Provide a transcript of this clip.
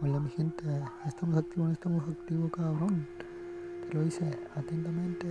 Hola mi gente, estamos activos, no estamos activos cabrón. Te lo hice atentamente.